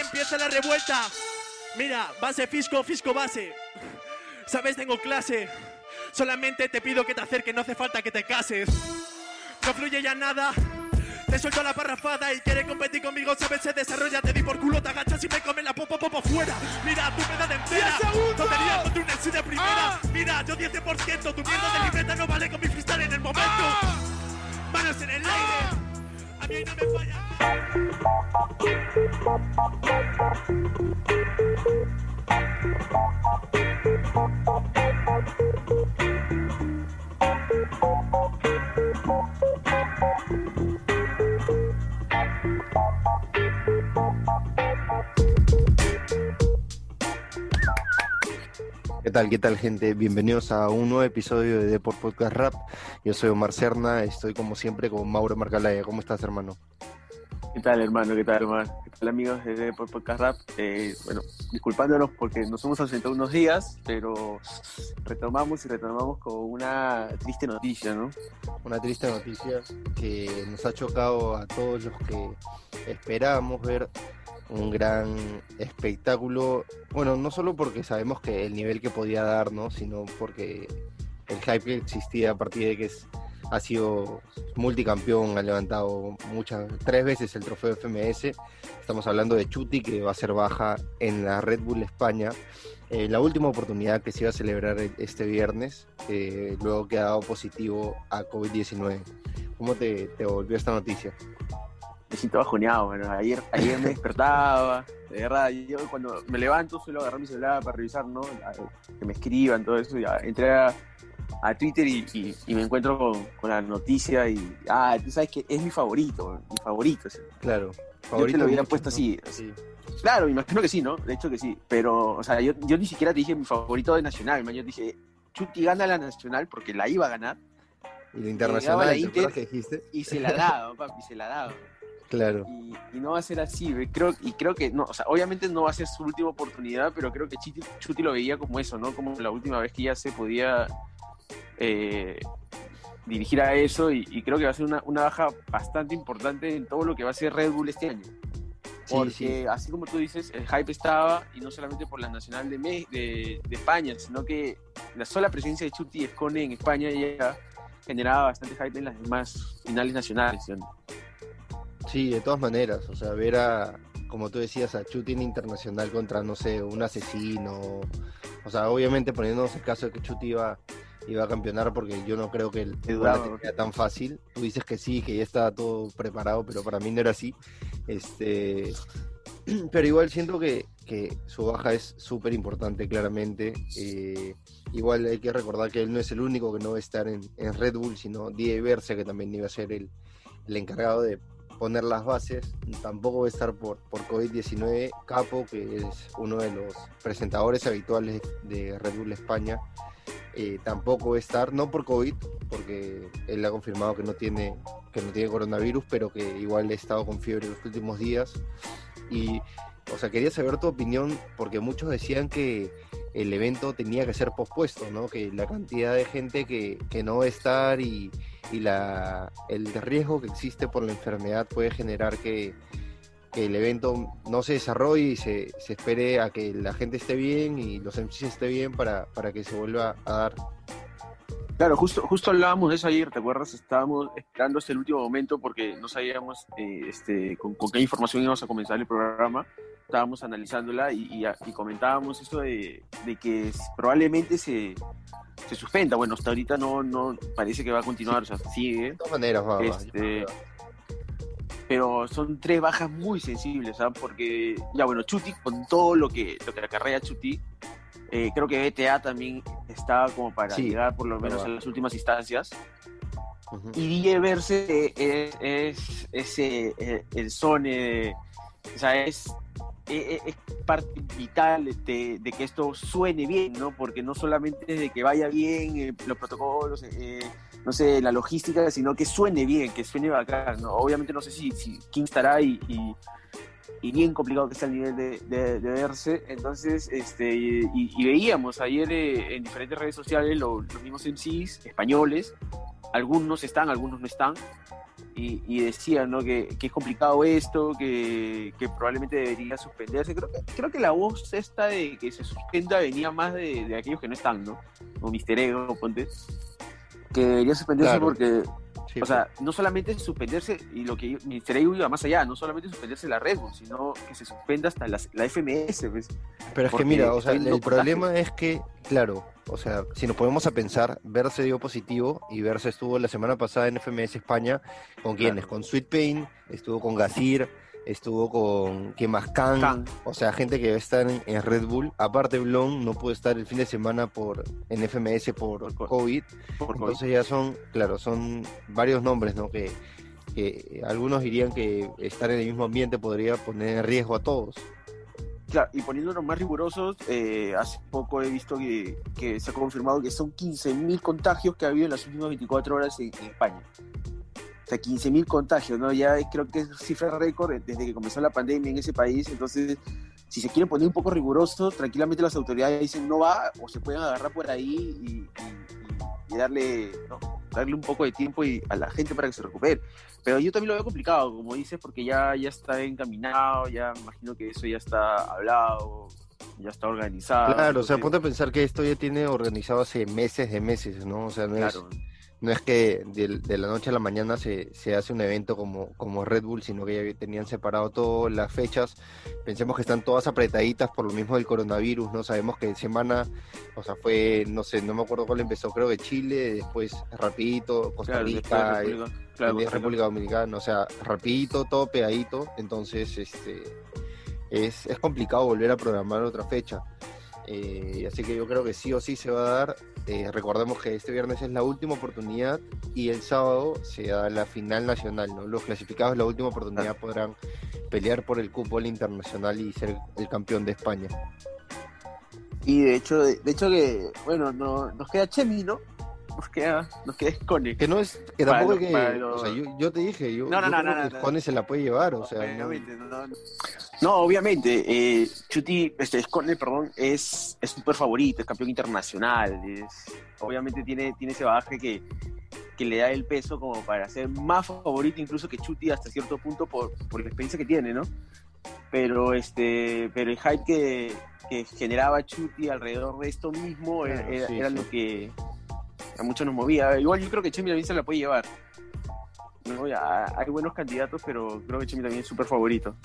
empieza la revuelta. Mira, base, fisco, fisco, base. Sabes, tengo clase. Solamente te pido que te acerques, no hace falta que te cases. No fluye ya nada. Te suelto la parrafada y quiere competir conmigo, sabes, se desarrolla, te di por culo, te agachas y me come la popo popo fuera. Mira, tu de entera. Tontería contra un de primera. Mira, yo 10%, tu mierda de libreta no vale con mi freestyle en el momento. Manos en el aire. A tal, qué tal, gente? Bienvenidos a un nuevo episodio de Deport Podcast Rap. Yo soy Omar Cerna, estoy como siempre con Mauro Marcalaya. ¿Cómo estás, hermano? ¿Qué tal, hermano? ¿Qué tal, hermano? ¿Qué tal, amigos de Deport Podcast Rap? Eh, bueno, disculpándonos porque nos hemos ausentado unos días, pero retomamos y retomamos con una triste noticia, ¿no? Una triste noticia que nos ha chocado a todos los que esperábamos ver un gran espectáculo. Bueno, no solo porque sabemos que el nivel que podía dar, ¿no? Sino porque el hype que existía a partir de que ha sido multicampeón, ha levantado muchas, tres veces el trofeo FMS. Estamos hablando de Chuti, que va a ser baja en la Red Bull España. Eh, la última oportunidad que se iba a celebrar este viernes, eh, luego que ha dado positivo a COVID-19. ¿Cómo te volvió esta noticia? Me siento bajoneado, bueno. Ayer, ayer me despertaba, de verdad, yo cuando me levanto suelo agarrar mi celular para revisar, ¿no? Que me escriban, todo eso. Entré a, a Twitter y, y, y, me encuentro con, con, la noticia y, ah, tú sabes que es mi favorito, mi favorito. Claro. Favorito yo te lo hubiera puesto así, así. Claro, me imagino que sí, ¿no? De hecho que sí. Pero, o sea, yo, yo ni siquiera te dije mi favorito de Nacional, man. Yo dije, Chuti gana la Nacional porque la iba a ganar. Y la Internacional, la Inter, que dijiste? Y se la daba, papi, se la daba. Claro. Y, y, no va a ser así, creo, y creo que, no, o sea, obviamente no va a ser su última oportunidad, pero creo que Chuti, Chuti lo veía como eso, ¿no? Como la última vez que ya se podía eh, dirigir a eso, y, y, creo que va a ser una, una, baja bastante importante en todo lo que va a ser Red Bull este año. Porque, sí, sí. así como tú dices, el hype estaba, y no solamente por la nacional de, de, de España, sino que la sola presencia de Chuti Escone en España ya generaba bastante hype en las demás finales nacionales. ¿no? Sí, de todas maneras, o sea, ver a, como tú decías, a Chutin internacional contra, no sé, un asesino, o sea, obviamente poniéndonos el caso de que Chuti iba, iba a campeonar, porque yo no creo que el dudaba, sea tan fácil, tú dices que sí, que ya estaba todo preparado, pero para mí no era así, este, pero igual siento que, que su baja es súper importante, claramente, eh, igual hay que recordar que él no es el único que no va a estar en, en Red Bull, sino Die Verse, que también iba a ser el, el encargado de poner las bases. Tampoco va a estar por, por COVID-19. Capo, que es uno de los presentadores habituales de Red Bull España, eh, tampoco va a estar, no por COVID, porque él ha confirmado que no tiene que no tiene coronavirus, pero que igual ha estado con fiebre los últimos días. Y, o sea, quería saber tu opinión, porque muchos decían que el evento tenía que ser pospuesto, ¿no? Que la cantidad de gente que, que no va a estar y, la, el riesgo que existe por la enfermedad puede generar que, que el evento no se desarrolle y se, se, espere a que la gente esté bien y los MCs esté bien para, para que se vuelva a dar. Claro, justo, justo hablábamos de eso ayer, ¿te acuerdas? Estábamos esperando hasta el último momento porque no sabíamos eh, este, con, con, qué información íbamos a comenzar el programa. Estábamos analizándola y, y, y comentábamos eso de, de que probablemente se, se suspenda. Bueno, hasta ahorita no, no parece que va a continuar, o sea, sigue. De todas maneras, va, este, pero son tres bajas muy sensibles, ¿sabes? Porque, ya bueno, Chuti, con todo lo que, lo que acarrea Chuti, eh, creo que BTA también estaba como para sí, llegar por lo menos a las últimas instancias. Uh -huh. Y DJ Verse es, es, es, es eh, el Sone, o sea, es es parte vital de, de, que esto suene bien, ¿no? Porque no solamente es de que vaya bien eh, los protocolos, eh, no sé, la logística, sino que suene bien, que suene bacán, ¿no? Obviamente no sé si, si quién estará y, y, y, bien complicado que está el nivel de, de, de verse. Entonces, este, y, y veíamos ayer eh, en diferentes redes sociales los, los mismos MCs españoles algunos están, algunos no están, y, y decían ¿no? que, que es complicado esto, que, que probablemente debería suspenderse. Creo que, creo que la voz esta de que se suspenda venía más de, de aquellos que no están, ¿no? O Mister Ego, ponte. Que debería suspenderse Claro. porque, Sí, o sea, no solamente suspenderse, y lo que Mister Ego iba más allá, no solamente suspenderse la Red Bull, sino que se suspenda hasta la, la FMS, pues. Pero es que mira, o sea, el problema es que, claro, o sea, si nos ponemos a pensar, Verse dio positivo y Verse estuvo la semana pasada en FMS España, ¿con quiénes? Claro. Con Sweet Pain, estuvo con Gazir, estuvo con, ¿qué más? Kang. o sea, gente que va a estar en, en Red Bull. Aparte, Blon no pudo estar el fin de semana por en FMS por Por co- COVID, Por COVID. entonces ya son, claro, son varios nombres, ¿no? Que, que algunos dirían que estar en el mismo ambiente podría poner en riesgo a todos. Claro, y poniéndonos más rigurosos, eh, hace poco he visto que, que se ha confirmado que son 15.000 contagios que ha habido en las últimas 24 horas en, en España. O sea, 15.000 contagios, ¿no? Ya creo que es cifra récord desde que comenzó la pandemia en ese país. Entonces, si se quieren poner un poco rigurosos, tranquilamente las autoridades dicen no va, o se pueden agarrar por ahí y, y- y- y darle, ¿no? darle un poco de tiempo y, a la gente para que se recupere. Pero yo también lo veo complicado, como dices, porque ya, ya está encaminado, ya imagino que eso ya está hablado, ya está organizado. Claro, o sea, entonces, ponte a pensar que esto ya tiene organizado hace meses de meses, ¿no? O sea, no es, Claro, no es que de, de la noche a la mañana se, se hace un evento como, como Red Bull, sino que ya tenían separado todas las fechas. Pensemos que están todas apretaditas por lo mismo del coronavirus, ¿no? Sabemos que semana, o sea, fue, no sé, no me acuerdo cuál empezó, creo que Chile, después rapidito, Costa claro, Rica, República, claro, Costa Rica. República Dominicana, o sea, rapidito, todo pegadito, entonces este es, es complicado volver a programar otra fecha. Eh, así que yo creo que sí o sí se va a dar. Eh, recordemos que este viernes es la última oportunidad y el sábado se da la final nacional, ¿no? Los clasificados la última oportunidad podrán pelear por el al internacional y ser el campeón de España. Y de hecho, de, de hecho que, bueno, no, nos queda Chemi, ¿no? Nos queda, nos queda Scone. Que no es, que tampoco hay que, para lo- o sea, yo, yo te dije, yo, No, no, yo no, creo que se la puede llevar, o sea, no- Obviamente, no, no. No, obviamente, eh, Chuti, este, Scone, perdón, es es súper favorito, es campeón internacional, es, obviamente tiene, tiene ese bagaje que, que le da el peso como para ser más favorito incluso que Chuti hasta cierto punto por, por la experiencia que tiene, ¿no? Pero este, pero el hype que, que generaba Chuti alrededor de esto mismo era, Claro, era- sí, era sí. lo que a muchos nos movía. Igual yo creo que Chemi también se la puede llevar. ¿no? Ya, hay buenos candidatos, pero creo que Chemi también es súper favorito.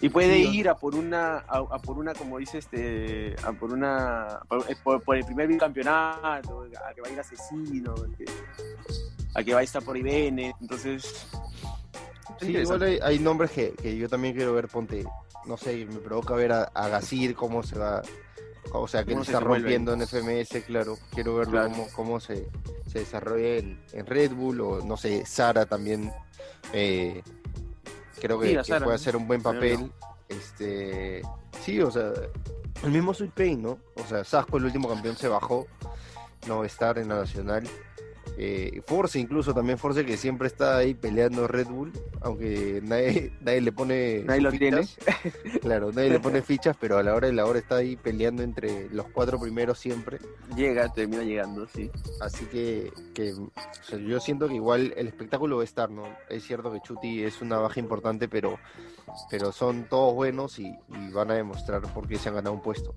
Y puede Sí, ir a por una, a, a por una, como dice este, a por una, por, eh, por- por el primer bicampeonato, a que va a ir asesino, a que, a que va a estar por IBN, entonces. Sí, igual hay, hay nombres que, que yo también quiero ver, ponte, no sé, me provoca ver a, a Gazir cómo se va, o sea, que se se está desenvuelve. rompiendo en FMS, claro, quiero verlo Claro. cómo, cómo se, se desarrolla en, en Red Bull, o no sé, Sara también, eh, creo que, Sí, puede hacer un buen papel, este, sí, o sea, el mismo Sweet Pain, ¿no? O sea, Sasco, el último campeón, se bajó, no va a estar en la nacional. Eh, Force incluso también Force que siempre está ahí peleando Red Bull, aunque nadie, nadie le pone Nadie lo tiene. fichas. Claro, nadie le pone fichas, pero a la hora de la hora está ahí peleando entre los cuatro primeros siempre. Llega, termina llegando, sí. Así que, que, o sea, yo siento que igual el espectáculo va a estar, ¿no? Es cierto que Chuti es una baja importante, pero, pero son todos buenos y, y van a demostrar por qué se han ganado un puesto.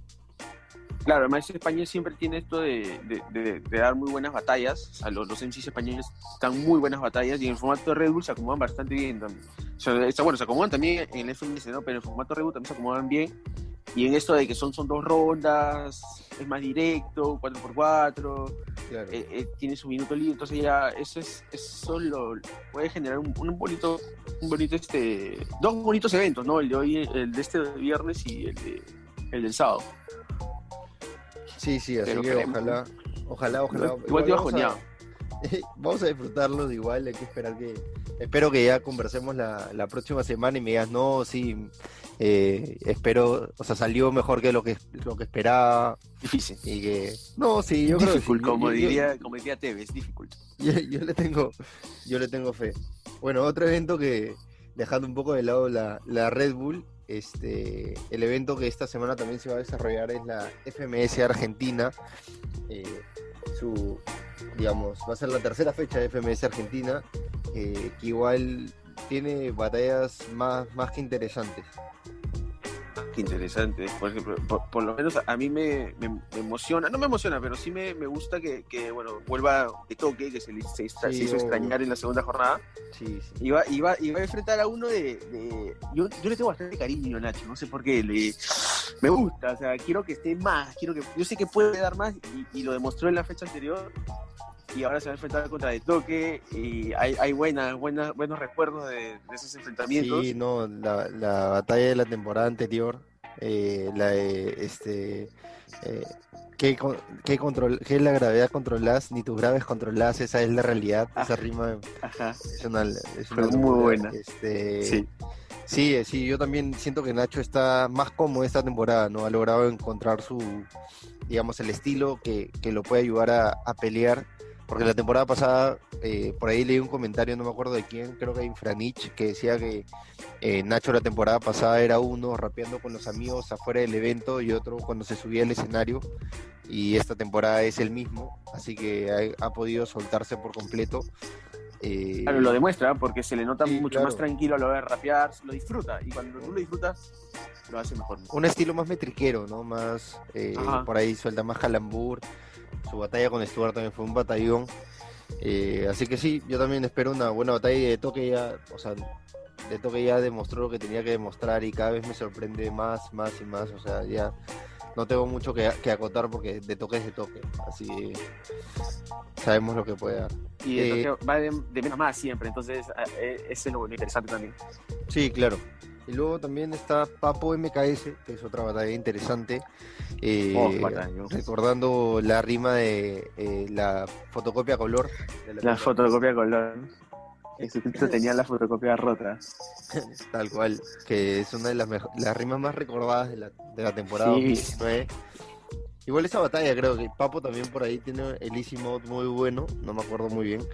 Claro, además España siempre tiene esto de, de- de- de dar muy buenas batallas. O sea, los, los MCs españoles dan muy buenas batallas y en el formato de Red Bull se acomodan bastante bien también. O sea, bueno, se acomodan también en el FMS, ¿no? Pero en el formato Red Bull también se acomodan bien. Y en esto de que son, son dos rondas, es más directo, 4x4, Claro. eh, eh, tiene su minuto libre, entonces ya eso es eso lo puede generar un, un bonito un bonito este dos bonitos eventos, ¿no? El de hoy, el de este viernes y el de el del sábado. Sí, sí, así que ojalá, ojalá, ojalá. Igual te vamos a-. Vamos a disfrutarlo de igual, hay que esperar que... Espero que ya conversemos la, la próxima semana y me digas, no, sí, eh, espero, o sea, salió mejor que lo que, lo que esperaba Difícil. y que... No, sí, yo creo que yo- como yo- yo- diría, como diría Tevez, difficult. yo, yo le tengo, yo le tengo fe. Bueno, otro evento que, dejando un poco de lado la, la Red Bull, este, el evento que esta semana también se va a desarrollar es la FMS Argentina. Eh, su, digamos, va a ser la tercera fecha de FMS Argentina, eh, que igual tiene batallas más, más que interesantes. Qué interesante. Por ejemplo, por, lo menos a mí me, emociona, no me emociona, pero sí me, gusta que, bueno, vuelva de toque, que se, se, se hizo extrañar en la segunda jornada. Sí, sí. Iba, iba, iba a enfrentar a uno de. yo, yo, le tengo bastante cariño a Nacho, no sé por qué. Le, me gusta, o sea, quiero que esté más, quiero que. Yo sé que puede dar más y, y lo demostró en la fecha anterior y ahora se va a enfrentar contra De Toque y hay, hay buenas, buenas, buenos recuerdos de, esos enfrentamientos. Sí, no, la, la, batalla de la temporada anterior, eh, la de este eh, ¿qué, qué, control, ¿qué es la gravedad controlás? Ni tus graves controlás, esa es la realidad, esa rima ajá. es una, es muy buena. Este, sí. Sí, sí, yo también siento que Nacho está más cómodo esta temporada, ¿no? Ha logrado encontrar su, digamos, el estilo que, que lo puede ayudar a, a pelear porque la temporada pasada, eh, por ahí leí un comentario, no me acuerdo de quién, creo que Infranich, que decía que eh, Nacho la temporada pasada era uno rapeando con los amigos afuera del evento y otro cuando se subía al escenario. Y esta temporada es el mismo, así que ha, podido soltarse por completo. Eh, claro, lo demuestra, porque se le nota mucho más tranquilo a lo de rapear, lo disfruta. Y cuando tú lo disfrutas, lo hace mejor. Un estilo más metriquero, ¿no? Más, por ahí suelta más calambur su batalla con Stuart también fue un batallón. Eh, así que sí, yo también espero una buena batalla de toque ya, o sea, de toque ya demostró lo que tenía que demostrar y cada vez me sorprende más, más y más, o sea, ya no tengo mucho que, acotar porque de toque es de toque, así sabemos lo que puede dar. Y de eh, va de, menos más siempre, entonces eh, ese es lo interesante también. Sí, claro. Y luego también está Papo MKS, que es otra batalla interesante. Eh, oh, recordando la rima de eh, la fotocopia color. la, fotocopia color. Jesucristo tenía la fotocopia rota. Tal cual, que es una de las, las rimas más recordadas de la, de la temporada sí. Igual esa batalla creo que Papo también por ahí tiene el easy mode muy bueno, no me acuerdo muy bien.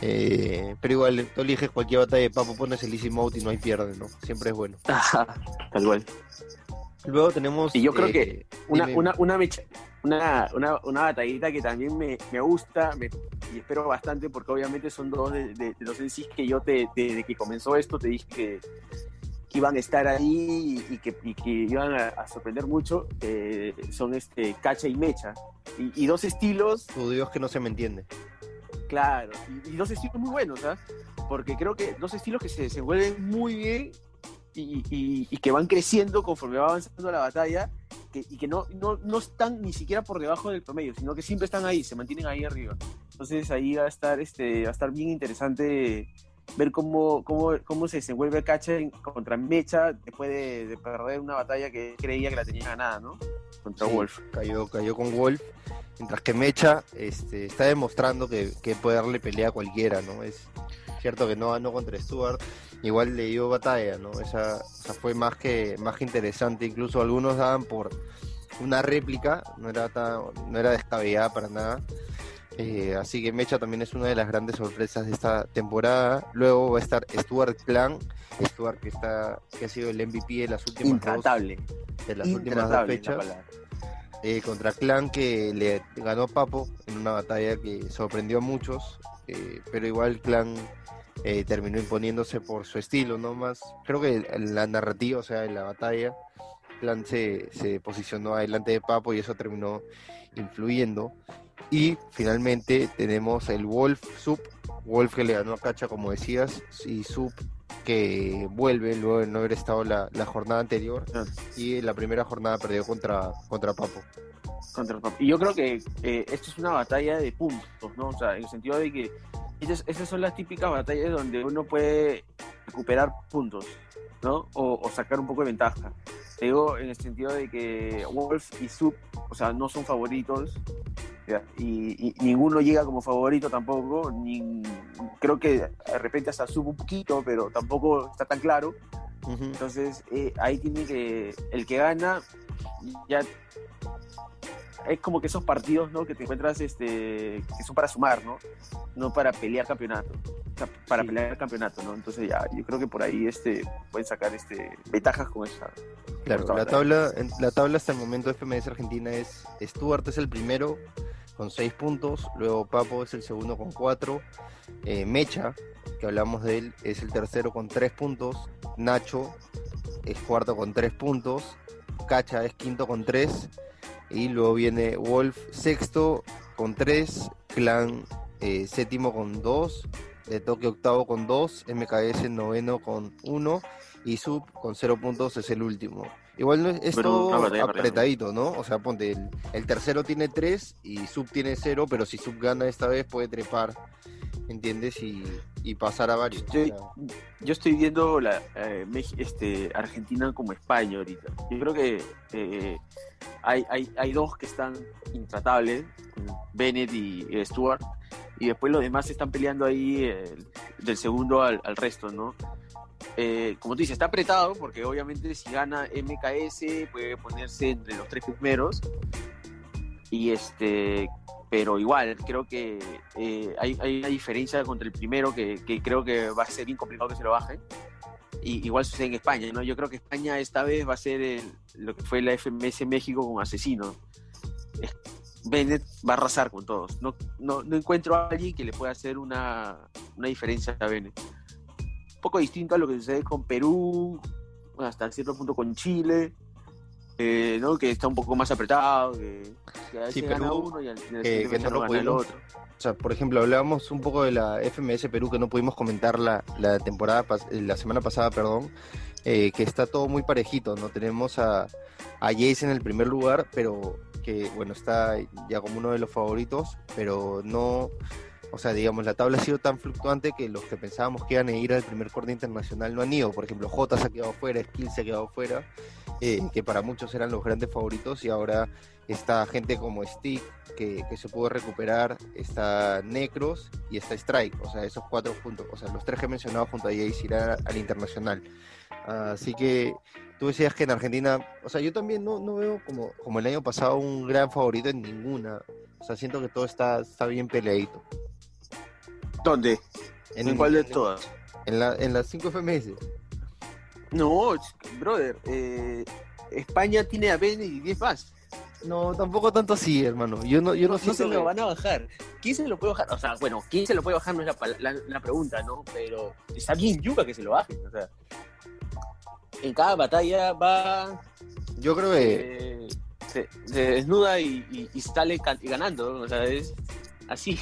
Eh, pero igual, tú eliges cualquier batalla de Papo, pones el easy mode y no hay pierde, ¿no? Siempre es bueno. Tal cual. Luego tenemos... Y yo creo que eh, una, una, una, una, una, batallita que también me, gusta y espero bastante porque obviamente son dos de, los sí que yo te, desde que comenzó esto te dije que que iban a estar ahí y que, iban a, sorprender mucho, eh, son este Cacha y Mecha. Y, dos estilos... Tu Dios que no se me entiende. Claro, y, dos estilos muy buenos, ¿sabes? Porque creo que dos estilos que se desenvuelven muy bien y, que van creciendo conforme va avanzando la batalla y que no, no, no, están ni siquiera por debajo del promedio, sino que siempre están ahí, se mantienen ahí arriba. Entonces ahí va a estar, este, va a estar bien interesante ver cómo, cómo, cómo se desenvuelve Cacha contra Mecha después de, perder una batalla que creía que la tenía ganada, ¿no? Contra Wolf. Cayó, cayó con Wolf, mientras que Mecha este, está demostrando que, puede darle pelea a cualquiera, ¿no? Es cierto que no ganó contra Stuart, igual le dio batalla, ¿no? Esa, fue más que, más que interesante, incluso algunos daban por una réplica, no era, tan, no era descabellada para nada. Eh, así que Mecha también es una de las grandes sorpresas de esta temporada. Luego va a estar Stuart Clan, Stuart que está que ha sido el MVP de las últimas dos, de las últimas fechas. Eh, contra Clan que le ganó Papo en una batalla que sorprendió a muchos, eh, pero igual Clan terminó imponiéndose por su estilo, no más. Creo que en la narrativa, o sea, en la batalla, Clan se, se posicionó adelante de Papo y eso terminó influyendo. Y finalmente tenemos el Wolf Sub, Wolf que le ganó a Cacha como decías, y Sub que vuelve luego de no haber estado la, jornada anterior ah. y la primera jornada perdió contra, contra Papo. Contra Papo. Y yo creo que eh, esto es una batalla de puntos, ¿no? O sea, en el sentido de que esas, son las típicas batallas donde uno puede recuperar puntos, ¿no? O, o sacar un poco de ventaja. Te digo en el sentido de que Wolf y Sub, o sea, no son favoritos, y, ninguno llega como favorito tampoco, ni, creo que de repente hasta sube un poquito, pero tampoco está tan claro. Entonces eh, ahí tiene que, el que gana, ya es como que esos partidos ¿no? que te encuentras este, que son para sumar, ¿no? No para pelear campeonato. para pelear el campeonato, ¿no? Entonces ya, yo creo que por ahí este, pueden sacar este, ventajas con esa. Claro, la tabla, la tabla hasta el momento de FMS Argentina es Stuart es el primero, con 6 puntos. Luego Papo es el segundo con 4. Eh, Mecha, que hablamos de él, es el tercero con 3 puntos. Nacho es cuarto con 3 puntos. Cacha es quinto con 3. Y luego viene Wolf sexto con 3. Clan eh, séptimo con 2. De Toque octavo con 2. MKS noveno con 1. Y Sub con 0 puntos es el último. Igual no es, Pero todo apretadito, ¿no? O sea, ponte, el, el tercero tiene 3 y Sub tiene 0, pero si Sub gana esta vez puede trepar, ¿entiendes? Y, y pasar a varios. Estoy- Yo estoy viendo la eh, este, Argentina como España ahorita. Yo creo que eh, hay, hay, hay dos que están intratables, Bennett y eh, Stuart, y después los demás están peleando ahí eh, del segundo al, al resto, ¿no? Eh, como tú dices, está apretado porque obviamente si gana MKS puede ponerse entre los tres primeros. Y este, pero igual, creo que eh, hay, una diferencia contra el primero que, que creo que va a ser bien complicado que se lo bajen. Y igual sucede en España, ¿no? Yo creo que España esta vez va a ser lo que fue la FMS México con Asesino. Es- Bennett va a arrasar con todos. No, no, no encuentro a alguien que le pueda hacer una, una diferencia a Bennett. Poco distinto a lo que sucede con Perú, bueno, hasta cierto punto con Chile, eh, ¿no? que está un poco más apretado, que, que a veces Sí, gana Perú, uno y al y al que- siguiente que fecha no lo gana el otro. O sea, por ejemplo, hablábamos un poco de la FMS Perú que no pudimos comentar la, la temporada, eh, la semana pasada, perdón, eh, que está todo muy parejito, ¿no? Tenemos a, a Jace en el primer lugar, pero que, bueno, está ya como uno de los favoritos, pero no, o sea, digamos, la tabla ha sido tan fluctuante que los que pensábamos que iban a ir al primer corte internacional no han ido. Por ejemplo, J se ha quedado fuera, Skill se ha quedado fuera, eh, que para muchos eran los grandes favoritos y ahora está gente como Stick, que, se pudo recuperar, está Necros y está Strike, o sea, esos cuatro juntos, o sea, los tres que he mencionado junto a Jace irán al internacional. Así que tú decías que en Argentina, o sea, yo también no, no veo como, como el año pasado un gran favorito en ninguna, o sea, siento que todo está, está bien peleadito. ¿Dónde? ¿En, cuál de todas? En, la, en las 5 FMS. No, brother, eh, España tiene a Bennett y 10 más. No, tampoco tanto así, hermano. Yo no, yo no, No, no se lo que- van a bajar. ¿Quién se lo puede bajar? O sea, bueno, ¿quién se lo puede bajar no es la, la- la pregunta, ¿no? Pero está bien yuca que se lo bajen. O sea, en cada batalla va, Yo creo que eh, se, se desnuda y, y- y sale ganando. ¿no? O sea, es así.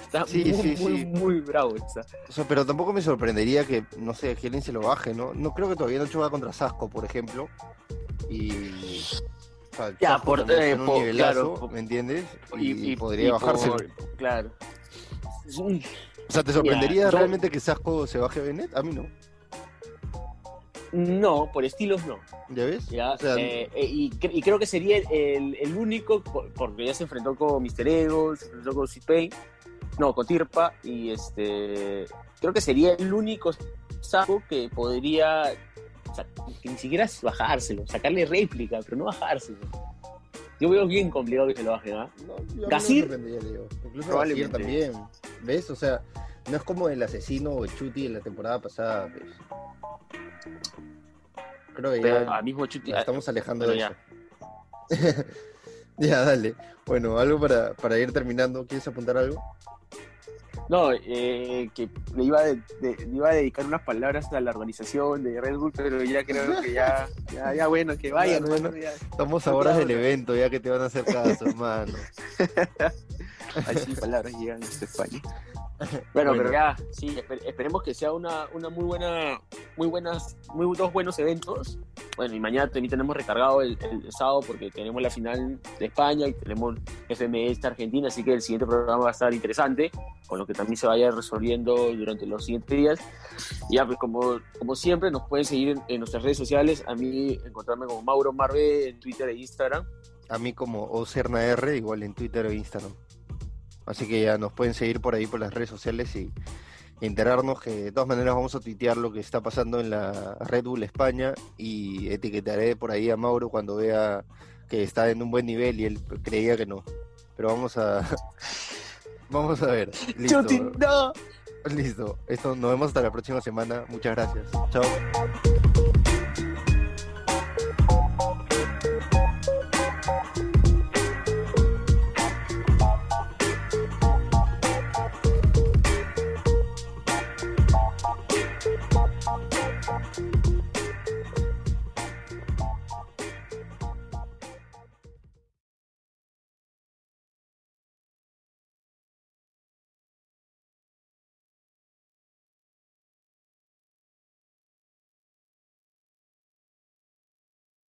Está Sí, muy, sí, muy, sí. muy bravo. está. O sea, pero tampoco me sorprendería que, no sé, que alguien se lo baje, ¿no? No creo que todavía no juega contra Sasco, por ejemplo. Y. o sea, Ya, Sasco por- eh, un nivelazo, claro, ¿me entiendes? Y, Y, y- podría y bajarse. por- claro. Un- O sea, ¿te sorprendería Mira, yo- realmente que Sasco se baje a Bennett? A mí no. No, por estilos no. ¿Ya ves? ¿ya? O sea, Eh, eh, y, cre- y creo que sería el, el único, por- porque ya se enfrentó con Mr. Ego, se enfrentó con Pain, no, con Tirpa, y este creo que sería el único saco que podría, o sea, que ni siquiera es bajárselo, sacarle réplica, pero no bajárselo. Yo veo bien complicado que se lo bajen, ¿ah? No, Gasir. Incluso. Gasir también. ¿Ves? O sea, no es como el asesino o el Chuti en la temporada pasada. pues. Creo que Pero ya al mismo Chuti, nos estamos alejando pero de ya. eso. ya, dale. Bueno, algo para, para ir terminando. ¿Quieres apuntar algo? No, eh, que le iba, de- de- le iba a dedicar unas palabras a la organización de Red Bull, pero ya creo que ya, ya, ya bueno, que vayan. Bueno. Estamos a horas del evento, ya que te van a hacer caso, hermano. Así palabras llegan desde España. Bueno, Bueno. pero ya, sí, esper- esperemos que sea una, una muy buena, muy buenas, muy dos buenos eventos. Bueno, y mañana también tenemos recargado el, el sábado porque tenemos la final de España y tenemos FMS Argentina, así que el siguiente programa va a estar interesante, con lo que también se vaya resolviendo durante los siguientes días. Y ya, pues como, como siempre, nos pueden seguir en, en nuestras redes sociales. A mí encontrarme como Mauro Marve en Twitter e Instagram. A mí como OCERNAR, igual en Twitter o Instagram. Así que ya nos pueden seguir por ahí por las redes sociales y enterarnos que de todas maneras vamos a tuitear lo que está pasando en la Red Bull España y etiquetaré por ahí a Mauro cuando vea que está en un buen nivel y él creía que no. Pero vamos a vamos a ver. Listo. Chuti, no. Listo. Esto nos vemos hasta la próxima semana. Muchas gracias. Chao.